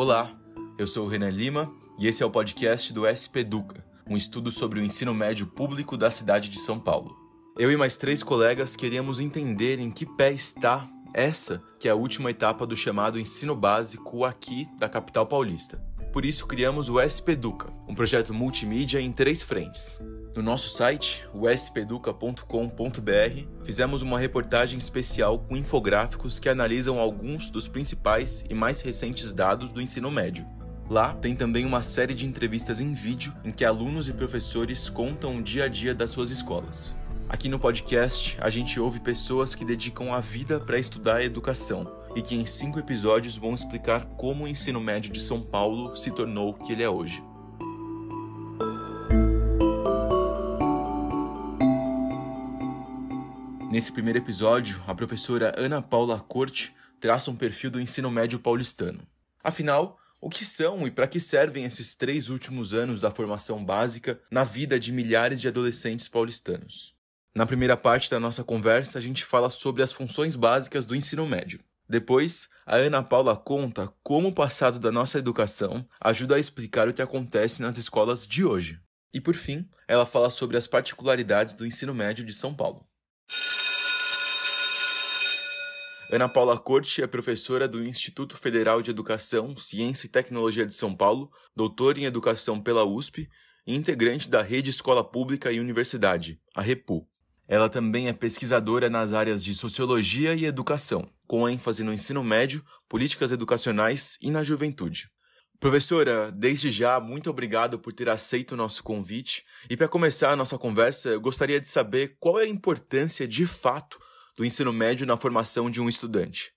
Olá, eu sou o Renan Lima e esse é o podcast do SP Educa, um estudo sobre o ensino médio público da cidade de São Paulo. Eu e mais três colegas queríamos entender em que pé está essa que é a última etapa do chamado ensino básico aqui da capital paulista. Por isso criamos o SP Educa, um projeto multimídia em três frentes. No nosso site, o speduca.com.br, fizemos uma reportagem especial com infográficos que analisam alguns dos principais e mais recentes dados do ensino médio. Lá tem também uma série de entrevistas em vídeo em que alunos e professores contam o dia a dia das suas escolas. Aqui no podcast, a gente ouve pessoas que dedicam a vida para estudar a educação e que em cinco episódios vão explicar como o ensino médio de São Paulo se tornou o que ele é hoje. Nesse primeiro episódio, a professora Ana Paula Corte traça um perfil do ensino médio paulistano. Afinal, o que são e para que servem esses três últimos anos da formação básica na vida de milhares de adolescentes paulistanos? Na primeira parte da nossa conversa, a gente fala sobre as funções básicas do ensino médio. Depois, a Ana Paula conta como o passado da nossa educação ajuda a explicar o que acontece nas escolas de hoje. E por fim, ela fala sobre as particularidades do ensino médio de São Paulo. Ana Paula Corte é professora do Instituto Federal de Educação, Ciência e Tecnologia de São Paulo, doutora em Educação pela USP e integrante da Rede Escola Pública e Universidade, a REPU. Ela também é pesquisadora nas áreas de Sociologia e Educação, com ênfase no ensino médio, políticas educacionais e na juventude. Professora, desde já, muito obrigado por ter aceito o nosso convite. E para começar a nossa conversa, eu gostaria de saber qual é a importância de fato do ensino médio na formação de um estudante?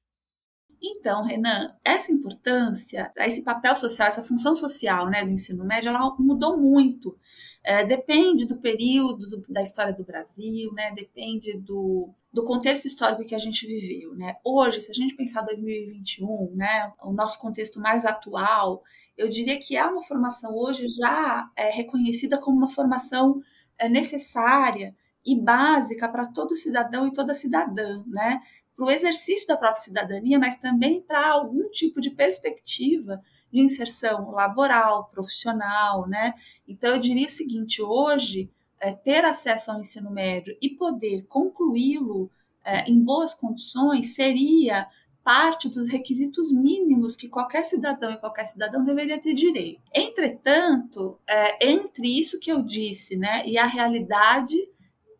Então, Renan, essa importância, esse papel social, essa função social né, do ensino médio, ela mudou muito. É, depende do período do, da história do Brasil, né, depende do, do contexto histórico que a gente viveu. Né? Hoje, se a gente pensar 2021, né, o nosso contexto mais atual, eu diria que é uma formação hoje já é, reconhecida como uma formação é, necessária e básica para todo cidadão e toda cidadã, né? Para o exercício da própria cidadania, mas também para algum tipo de perspectiva de inserção laboral, profissional, né? Então eu diria o seguinte: hoje é, ter acesso ao ensino médio e poder concluí-lo é, em boas condições seria parte dos requisitos mínimos que qualquer cidadão e qualquer cidadão deveria ter direito. Entretanto, é, entre isso que eu disse, né, e a realidade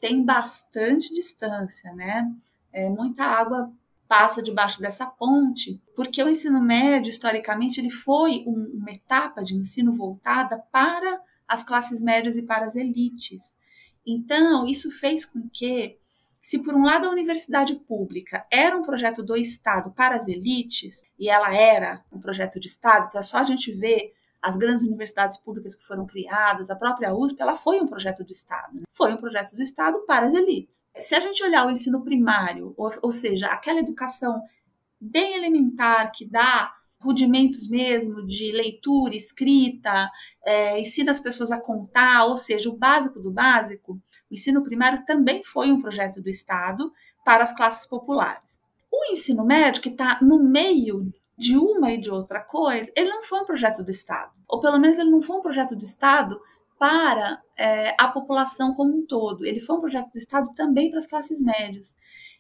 tem bastante distância, né? É, muita água passa debaixo dessa ponte, porque o ensino médio, historicamente, ele foi um, uma etapa de ensino voltada para as classes médias e para as elites. Então, isso fez com que, se por um lado a universidade pública era um projeto do Estado para as elites, e ela era um projeto de Estado, então é só a gente ver as grandes universidades públicas que foram criadas, a própria USP, ela foi um projeto do Estado. Né? Foi um projeto do Estado para as elites. Se a gente olhar o ensino primário, ou, ou seja, aquela educação bem elementar que dá rudimentos mesmo de leitura, escrita, é, ensina as pessoas a contar, ou seja, o básico do básico, o ensino primário também foi um projeto do Estado para as classes populares. O ensino médio, que está no meio de uma e de outra coisa, ele não foi um projeto do Estado. Ou pelo menos ele não foi um projeto do Estado para é, a população como um todo. Ele foi um projeto do Estado também para as classes médias.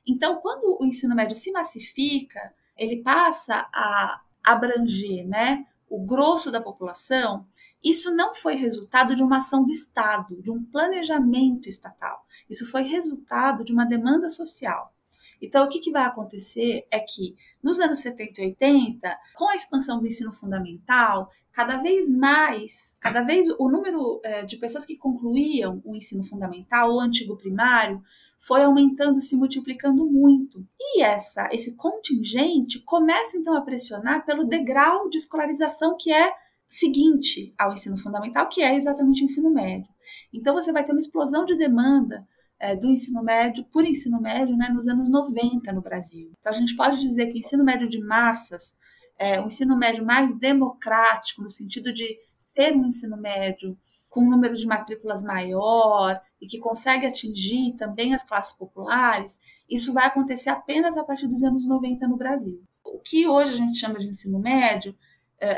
Então, quando o ensino médio se massifica, ele passa a abranger né, o grosso da população, isso não foi resultado de uma ação do Estado, de um planejamento estatal. Isso foi resultado de uma demanda social. Então, o que, que vai acontecer é que nos anos 70 e 80, com a expansão do ensino fundamental, cada vez mais, cada vez o número é, de pessoas que concluíam o ensino fundamental, o antigo primário, foi aumentando, se multiplicando muito. E essa, esse contingente começa então a pressionar pelo degrau de escolarização que é seguinte ao ensino fundamental, que é exatamente o ensino médio. Então você vai ter uma explosão de demanda é, do ensino médio, por ensino médio, né, nos anos 90 no Brasil. Então, a gente pode dizer que o ensino médio de massas, é, o ensino médio mais democrático, no sentido de ser um ensino médio com um número de matrículas maior e que consegue atingir também as classes populares, isso vai acontecer apenas a partir dos anos 90 no Brasil. O que hoje a gente chama de ensino médio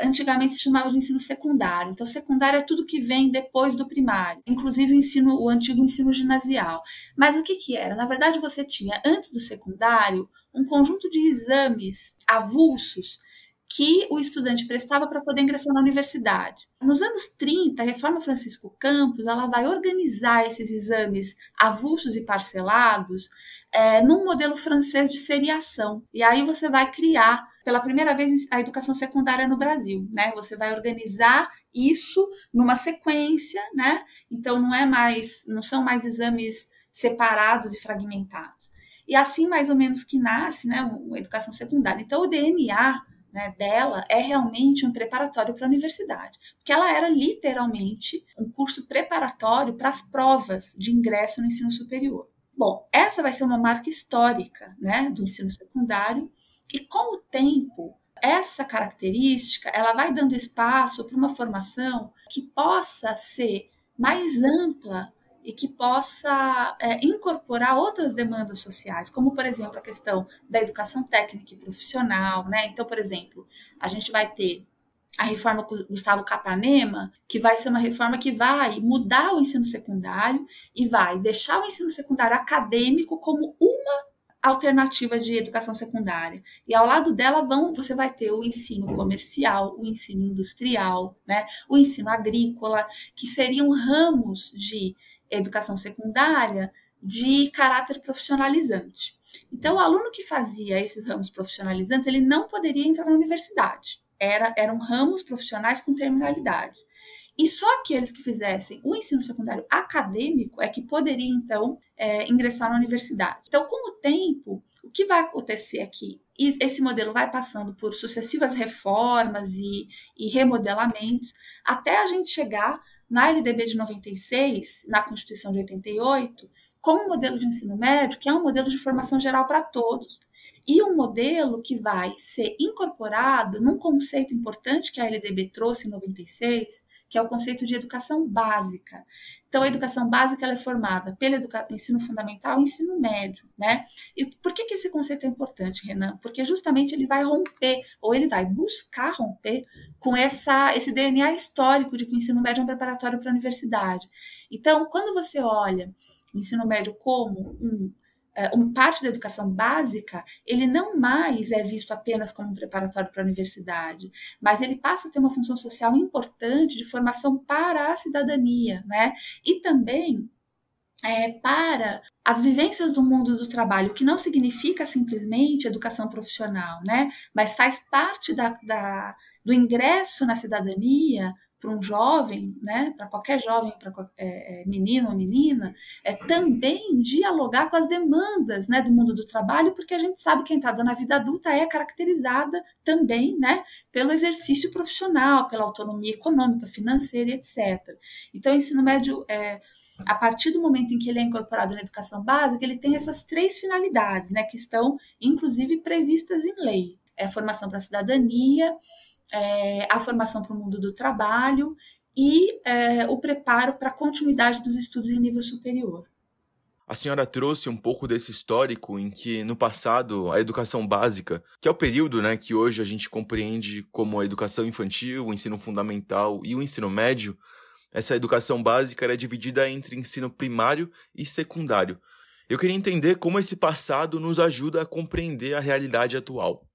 antigamente se chamava de ensino secundário. Então, secundário é tudo que vem depois do primário, inclusive o ensino, o antigo ensino ginasial. Mas o que, que era? Na verdade, você tinha, antes do secundário, um conjunto de exames avulsos que o estudante prestava para poder ingressar na universidade. Nos anos 30, a Reforma Francisco Campos ela vai organizar esses exames avulsos e parcelados é, num modelo francês de seriação. E aí você vai criar pela primeira vez a educação secundária no Brasil, né? Você vai organizar isso numa sequência, né? Então não é mais, não são mais exames separados e fragmentados. E assim mais ou menos que nasce, né, a educação secundária. Então o DNA né, dela é realmente um preparatório para a universidade, porque ela era literalmente um curso preparatório para as provas de ingresso no ensino superior. Bom, essa vai ser uma marca histórica né, do ensino secundário, e com o tempo, essa característica ela vai dando espaço para uma formação que possa ser mais ampla e que possa é, incorporar outras demandas sociais, como, por exemplo, a questão da educação técnica e profissional. Né? Então, por exemplo, a gente vai ter a reforma Gustavo Capanema, que vai ser uma reforma que vai mudar o ensino secundário e vai deixar o ensino secundário acadêmico como uma alternativa de educação secundária. E ao lado dela vão, você vai ter o ensino comercial, o ensino industrial, né, o ensino agrícola, que seriam ramos de educação secundária de caráter profissionalizante. Então, o aluno que fazia esses ramos profissionalizantes, ele não poderia entrar na universidade. Era, eram ramos profissionais com terminalidade. E só aqueles que fizessem o ensino secundário acadêmico é que poderiam, então, é, ingressar na universidade. Então, com o tempo, o que vai acontecer aqui? Esse modelo vai passando por sucessivas reformas e, e remodelamentos até a gente chegar na LDB de 96, na Constituição de 88, como modelo de ensino médio, que é um modelo de formação geral para todos. E um modelo que vai ser incorporado num conceito importante que a LDB trouxe em 96, que é o conceito de educação básica. Então, a educação básica é formada pelo ensino fundamental e ensino médio, né? E por que, que esse conceito é importante, Renan? Porque justamente ele vai romper, ou ele vai buscar romper com essa, esse DNA histórico de que o ensino médio é um preparatório para a universidade. Então, quando você olha o ensino médio como um é, um parte da educação básica, ele não mais é visto apenas como um preparatório para a universidade, mas ele passa a ter uma função social importante de formação para a cidadania, né? E também é, para as vivências do mundo do trabalho, que não significa simplesmente educação profissional, né? Mas faz parte da, da do ingresso na cidadania para um jovem, né, para qualquer jovem, para é, é, menino ou menina, é também dialogar com as demandas né, do mundo do trabalho, porque a gente sabe que a entrada na vida adulta é caracterizada também né, pelo exercício profissional, pela autonomia econômica, financeira, etc. Então, o ensino médio, é, a partir do momento em que ele é incorporado na educação básica, ele tem essas três finalidades, né, que estão, inclusive, previstas em lei. É formação para a cidadania, é, a formação para o mundo do trabalho e é, o preparo para a continuidade dos estudos em nível superior. A senhora trouxe um pouco desse histórico em que, no passado, a educação básica, que é o período né, que hoje a gente compreende como a educação infantil, o ensino fundamental e o ensino médio, essa educação básica era dividida entre ensino primário e secundário. Eu queria entender como esse passado nos ajuda a compreender a realidade atual.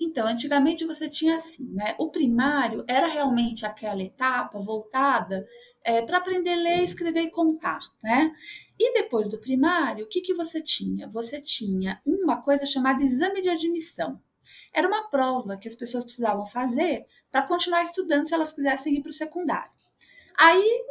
Então, antigamente você tinha assim, né? O primário era realmente aquela etapa voltada é, para aprender a ler, escrever e contar, né? E depois do primário, o que, que você tinha? Você tinha uma coisa chamada exame de admissão. Era uma prova que as pessoas precisavam fazer para continuar estudando se elas quisessem ir para o secundário. Aí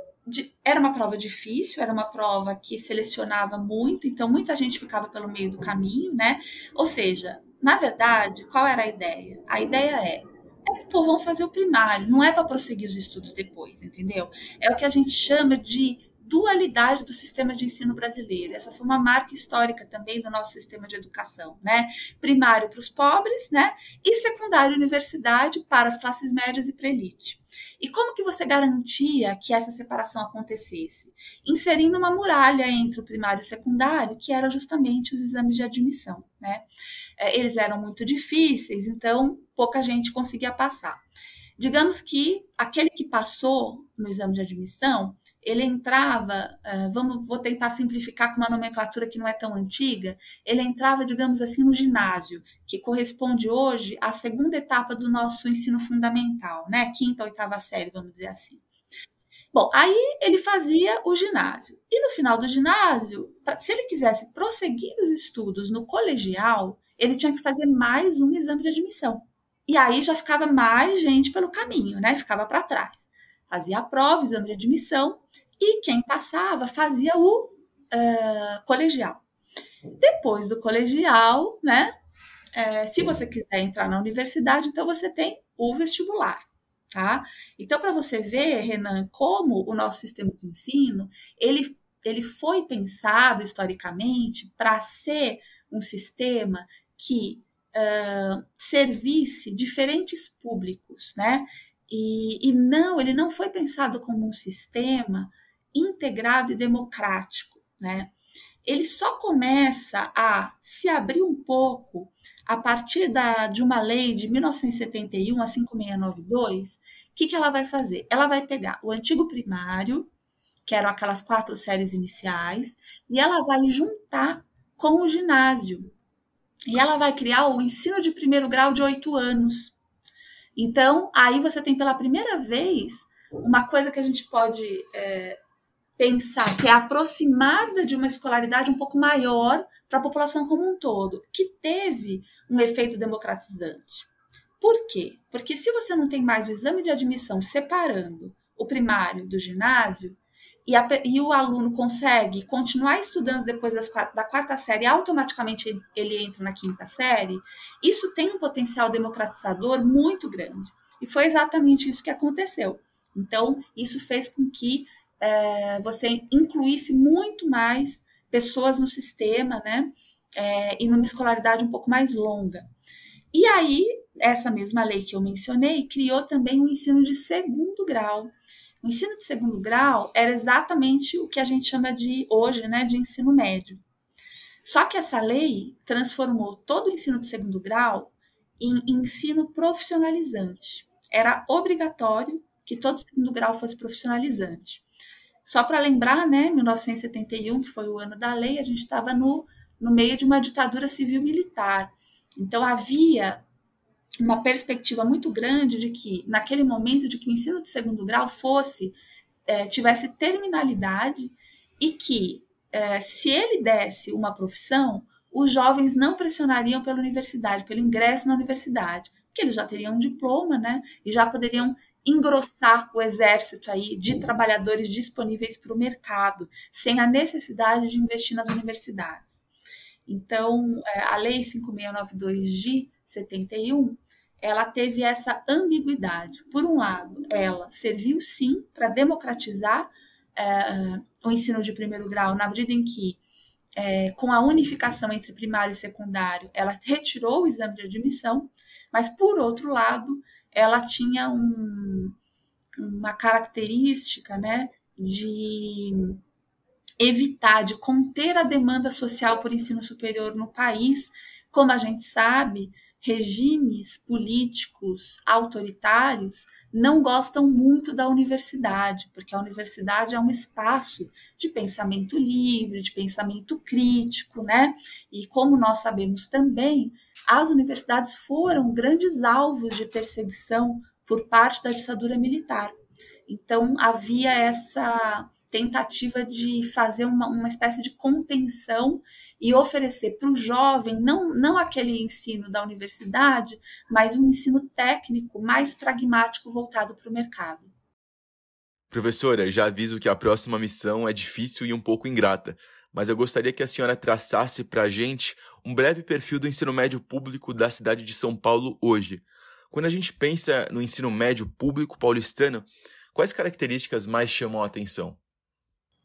era uma prova difícil, era uma prova que selecionava muito, então muita gente ficava pelo meio do caminho, né? Ou seja, na verdade, qual era a ideia? A ideia é é que vão fazer o primário, não é para prosseguir os estudos depois, entendeu? É o que a gente chama de dualidade do sistema de ensino brasileiro. Essa foi uma marca histórica também do nosso sistema de educação, né? Primário para os pobres, né? E secundário universidade para as classes médias e para elite. E como que você garantia que essa separação acontecesse? Inserindo uma muralha entre o primário e o secundário, que era justamente os exames de admissão. Né? É, eles eram muito difíceis, então pouca gente conseguia passar. Digamos que aquele que passou no exame de admissão, ele entrava, uh, vamos, vou tentar simplificar com uma nomenclatura que não é tão antiga, ele entrava, digamos assim, no ginásio, que corresponde hoje à segunda etapa do nosso ensino fundamental, né? Quinta, oitava série, vamos dizer assim. Bom, aí ele fazia o ginásio. E no final do ginásio, se ele quisesse prosseguir os estudos no colegial, ele tinha que fazer mais um exame de admissão. E aí já ficava mais gente pelo caminho, né? Ficava para trás fazia a prova, exame de admissão, e quem passava fazia o uh, colegial. Depois do colegial, né? É, se você quiser entrar na universidade, então você tem o vestibular, tá? Então, para você ver, Renan, como o nosso sistema de ensino, ele, ele foi pensado historicamente para ser um sistema que uh, servisse diferentes públicos, né? E, e não, ele não foi pensado como um sistema integrado e democrático, né? Ele só começa a se abrir um pouco a partir da, de uma lei de 1971, a 5692. O que, que ela vai fazer? Ela vai pegar o antigo primário, que eram aquelas quatro séries iniciais, e ela vai juntar com o ginásio. E ela vai criar o ensino de primeiro grau de oito anos. Então, aí você tem pela primeira vez uma coisa que a gente pode é, pensar que é aproximada de uma escolaridade um pouco maior para a população como um todo, que teve um efeito democratizante. Por quê? Porque se você não tem mais o exame de admissão separando o primário do ginásio, e, a, e, o aluno consegue continuar estudando depois das, da quarta série, automaticamente ele, entra na quinta série, isso tem um potencial democratizador muito grande. E foi exatamente isso que aconteceu. Então, isso fez com que é, você incluísse muito mais pessoas no sistema, né? É, e numa escolaridade um pouco mais longa. E aí, essa mesma lei que eu mencionei criou também um ensino de segundo grau, o ensino de segundo grau era exatamente o que a gente chama de hoje, né, de ensino médio. Só que essa lei transformou todo o ensino de segundo grau em ensino profissionalizante. Era obrigatório que todo segundo grau fosse profissionalizante. Só para lembrar, né, 1971, que foi o ano da lei, a gente estava no, no meio de uma ditadura civil-militar. Então havia uma perspectiva muito grande de que, naquele momento, de que o ensino de segundo grau fosse, é, tivesse terminalidade e que, é, se ele desse uma profissão, os jovens não pressionariam pela universidade, pelo ingresso na universidade, porque eles já teriam um diploma, né, e já poderiam engrossar o exército aí de trabalhadores disponíveis para o mercado, sem a necessidade de investir nas universidades. Então, é, a Lei 5692 de 71 ela teve essa ambiguidade. Por um lado, ela serviu sim para democratizar é, o ensino de primeiro grau, na medida em que, é, com a unificação entre primário e secundário, ela retirou o exame de admissão, mas, por outro lado, ela tinha um, uma característica né, de evitar, de conter a demanda social por ensino superior no país. Como a gente sabe, regimes políticos autoritários não gostam muito da universidade, porque a universidade é um espaço de pensamento livre, de pensamento crítico, né? E como nós sabemos também, as universidades foram grandes alvos de perseguição por parte da ditadura militar. Então havia essa tentativa de fazer uma, uma espécie de contenção e oferecer para o jovem não, não aquele ensino da universidade, mas um ensino técnico mais pragmático voltado para o mercado. Professora, já aviso que a próxima missão é difícil e um pouco ingrata, mas eu gostaria que a senhora traçasse para a gente um breve perfil do ensino médio público da cidade de São Paulo hoje. Quando a gente pensa no ensino médio público paulistano, quais características mais chamam a atenção?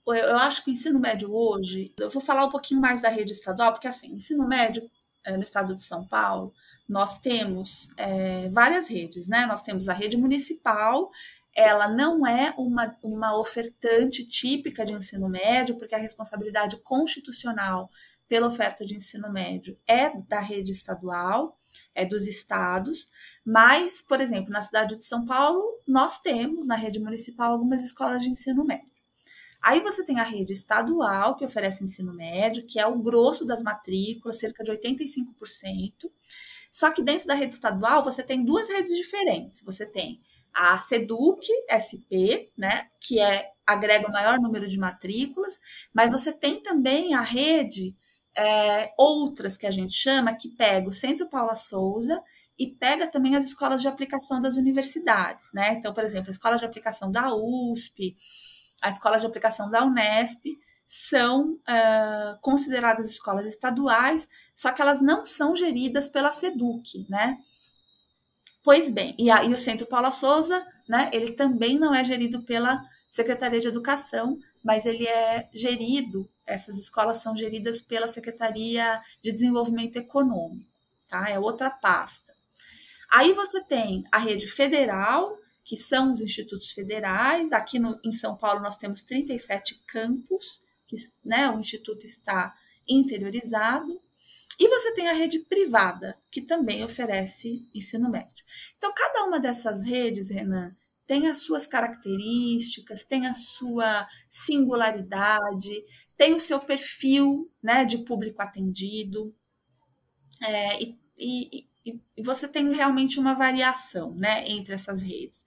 Eu acho que o ensino médio hoje, eu vou falar um pouquinho mais da rede estadual, porque assim, ensino médio é, no estado de São Paulo, nós temos é, várias redes, né? Nós temos a rede municipal, ela não é uma, uma ofertante típica de ensino médio, porque a responsabilidade constitucional pela oferta de ensino médio é da rede estadual, é dos estados, mas, por exemplo, na cidade de São Paulo, nós temos na rede municipal algumas escolas de ensino médio. Aí você tem a rede estadual, que oferece ensino médio, que é o grosso das matrículas, cerca de 85%. Só que dentro da rede estadual você tem duas redes diferentes. Você tem a Seduc SP, né, que é agrega o maior número de matrículas, mas você tem também a rede é, outras que a gente chama que pega o Centro Paula Souza e pega também as escolas de aplicação das universidades, né? Então, por exemplo, a escola de aplicação da USP, a escola de aplicação da Unesp são uh, consideradas escolas estaduais, só que elas não são geridas pela SEDUC, né? Pois bem, e, aí o Centro Paula Souza, né, ele também não é gerido pela Secretaria de Educação, mas ele é gerido, essas escolas são geridas pela Secretaria de Desenvolvimento Econômico, tá? É outra pasta. Aí você tem a rede federal, que são os institutos federais. Aqui no, em São Paulo nós temos 37 campos, que né, o instituto está interiorizado. E você tem a rede privada, que também oferece ensino médio. Então, cada uma dessas redes, Renan, tem as suas características, tem a sua singularidade, tem o seu perfil né, de público atendido, é, e, e, e, você tem realmente uma variação né, entre essas redes.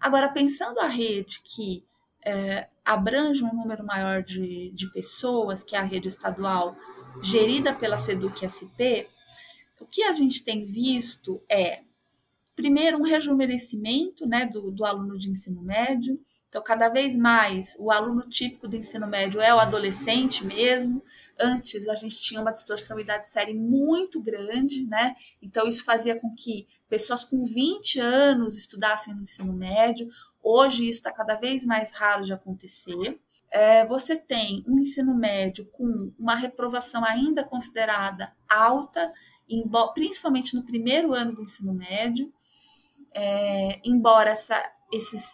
Agora, pensando a rede que é, abrange um número maior de, de pessoas, que é a rede estadual gerida pela SEDUC SP, o que a gente tem visto é primeiro, um rejuvenescimento né, do, do aluno de ensino médio. Então, cada vez mais, o aluno típico do ensino médio é o adolescente mesmo. Antes, a gente tinha uma distorção idade série muito grande, né? Então, isso fazia com que pessoas com 20 anos estudassem no ensino médio. Hoje, isso está cada vez mais raro de acontecer. É, você tem um ensino médio com uma reprovação ainda considerada alta, principalmente no primeiro ano do ensino médio é, embora essa, esses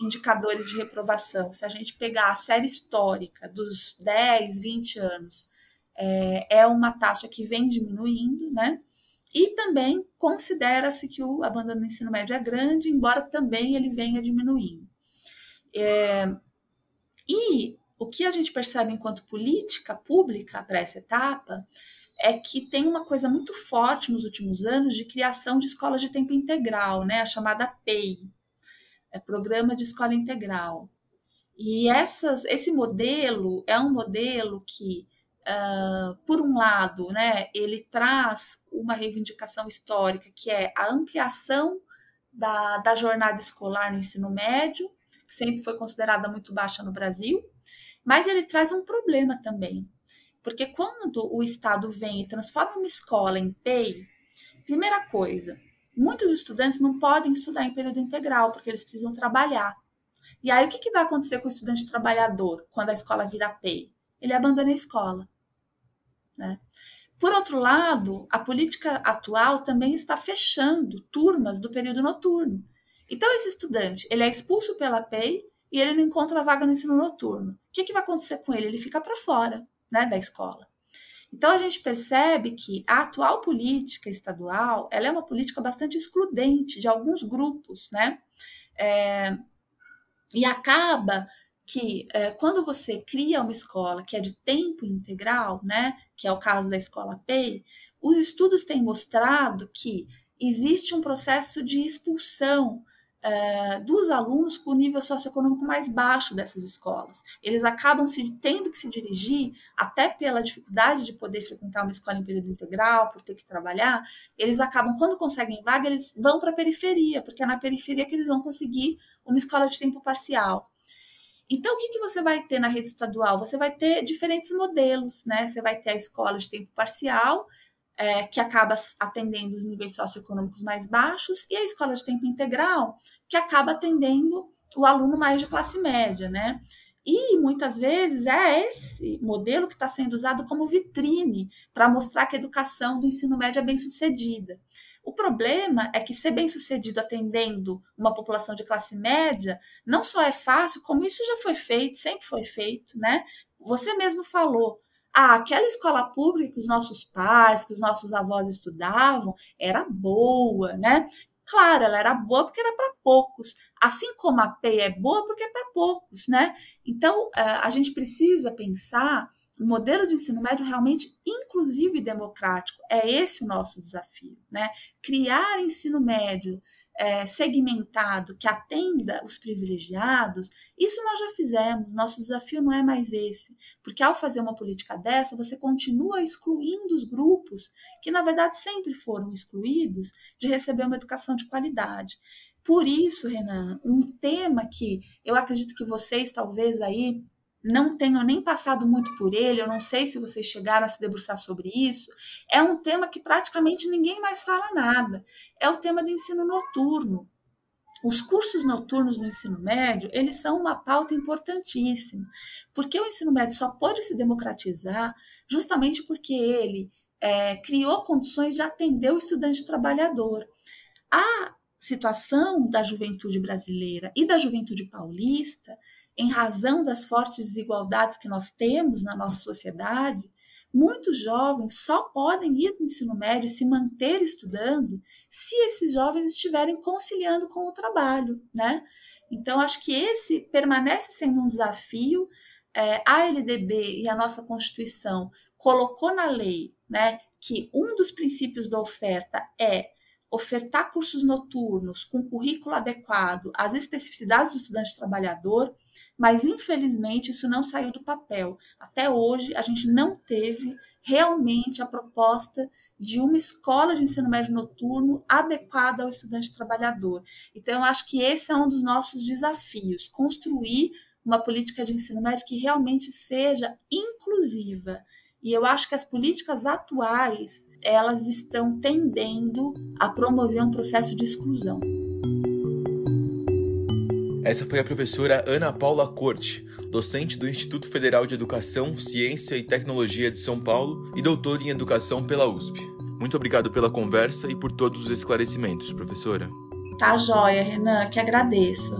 indicadores de reprovação, se a gente pegar a série histórica dos 10, 20 anos, é, é uma taxa que vem diminuindo, né? E também considera-se que o abandono do ensino médio é grande, embora também ele venha diminuindo. É, e o que a gente percebe enquanto política pública para essa etapa é que tem uma coisa muito forte nos últimos anos de criação de escolas de tempo integral, né, a chamada PEI, é Programa de Escola Integral. E essas, esse modelo é um modelo que, uh, por um lado, né, ele traz uma reivindicação histórica, que é a ampliação da, da jornada escolar no ensino médio, que sempre foi considerada muito baixa no Brasil, mas ele traz um problema também, porque quando o Estado vem e transforma uma escola em PEI, primeira coisa, muitos estudantes não podem estudar em período integral, porque eles precisam trabalhar. E aí, o que, que vai acontecer com o estudante trabalhador quando a escola vira PEI? Ele abandona a escola. Né? Por outro lado, a política atual também está fechando turmas do período noturno. Então, esse estudante ele é expulso pela PEI e ele não encontra vaga no ensino noturno. O que, que vai acontecer com ele? Ele fica para fora né, da escola. Então a gente percebe que a atual política estadual ela é uma política bastante excludente de alguns grupos, né? É, e acaba que é, quando você cria uma escola que é de tempo integral, né, que é o caso da escola PEI, os estudos têm mostrado que existe um processo de expulsão é, dos alunos com o nível socioeconômico mais baixo dessas escolas. Eles acabam se tendo que se dirigir, até pela dificuldade de poder frequentar uma escola em período integral, por ter que trabalhar, eles acabam, quando conseguem vaga, eles vão para a periferia, porque é na periferia que eles vão conseguir uma escola de tempo parcial. Então, o que, que você vai ter na rede estadual? Você vai ter diferentes modelos, né? Você vai ter a escola de tempo parcial, é, que acaba atendendo os níveis socioeconômicos mais baixos, e a escola de tempo integral, que acaba atendendo o aluno mais de classe média, né? E muitas vezes é esse modelo que está sendo usado como vitrine para mostrar que a educação do ensino médio é bem sucedida. O problema é que ser bem sucedido atendendo uma população de classe média não só é fácil, como isso já foi feito, sempre foi feito, né? Você mesmo falou Ah, aquela escola pública que os nossos pais, que os nossos avós estudavam, era boa, né? Claro, ela era boa porque era para poucos, assim como a PEI é boa porque é para poucos, né? Então, eh, a gente precisa pensar modelo de ensino médio realmente inclusivo e democrático. É esse o nosso desafio, né? Criar ensino médio é, segmentado que atenda os privilegiados, isso nós já fizemos. Nosso desafio não é mais esse, porque ao fazer uma política dessa, você continua excluindo os grupos que, na verdade, sempre foram excluídos de receber uma educação de qualidade. Por isso, Renan, um tema que eu acredito que vocês talvez aí não tenho nem passado muito por ele, eu não sei se vocês chegaram a se debruçar sobre isso. É um tema que praticamente ninguém mais fala nada. É o tema do ensino noturno. Os cursos noturnos no ensino médio, eles são uma pauta importantíssima, porque o ensino médio só pode se democratizar justamente porque ele é, criou condições de atender o estudante trabalhador. A situação da juventude brasileira e da juventude paulista em razão das fortes desigualdades que nós temos na nossa sociedade, muitos jovens só podem ir para o ensino médio e se manter estudando se esses jovens estiverem conciliando com o trabalho, né? Então, acho que esse permanece sendo um desafio. É, a LDB e a nossa Constituição colocou na lei né, que um dos princípios da oferta é ofertar cursos noturnos com currículo adequado às especificidades do estudante trabalhador, mas infelizmente isso não saiu do papel. Até hoje a gente não teve realmente a proposta de uma escola de ensino médio noturno adequada ao estudante trabalhador. Então eu acho que esse é um dos nossos desafios, construir uma política de ensino médio que realmente seja inclusiva. E eu acho que as políticas atuais elas estão tendendo a promover um processo de exclusão. Essa foi a professora Ana Paula Corte, docente do Instituto Federal de Educação, Ciência e Tecnologia de São Paulo e doutora em Educação pela USP. Muito obrigado pela conversa e por todos os esclarecimentos, professora. Tá joia, Renan, que agradeço.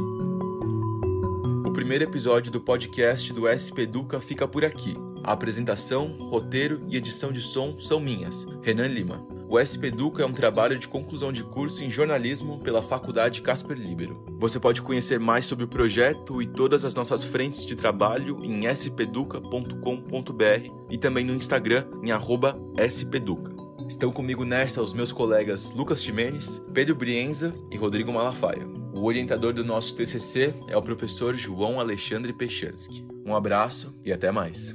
O primeiro episódio do podcast do SP Educa fica por aqui. A apresentação, roteiro e edição de som são minhas, Renan Lima. O SP Educa é um trabalho de conclusão de curso em jornalismo pela Faculdade Casper Libero. Você pode conhecer mais sobre o projeto e todas as nossas frentes de trabalho em speduca.com.br e também no Instagram em @speduca. Estão comigo nesta os meus colegas Lucas Ximenes, Pedro Brienza e Rodrigo Malafaia. O orientador do nosso TCC é o professor João Alexandre Pechansky. Um abraço e até mais.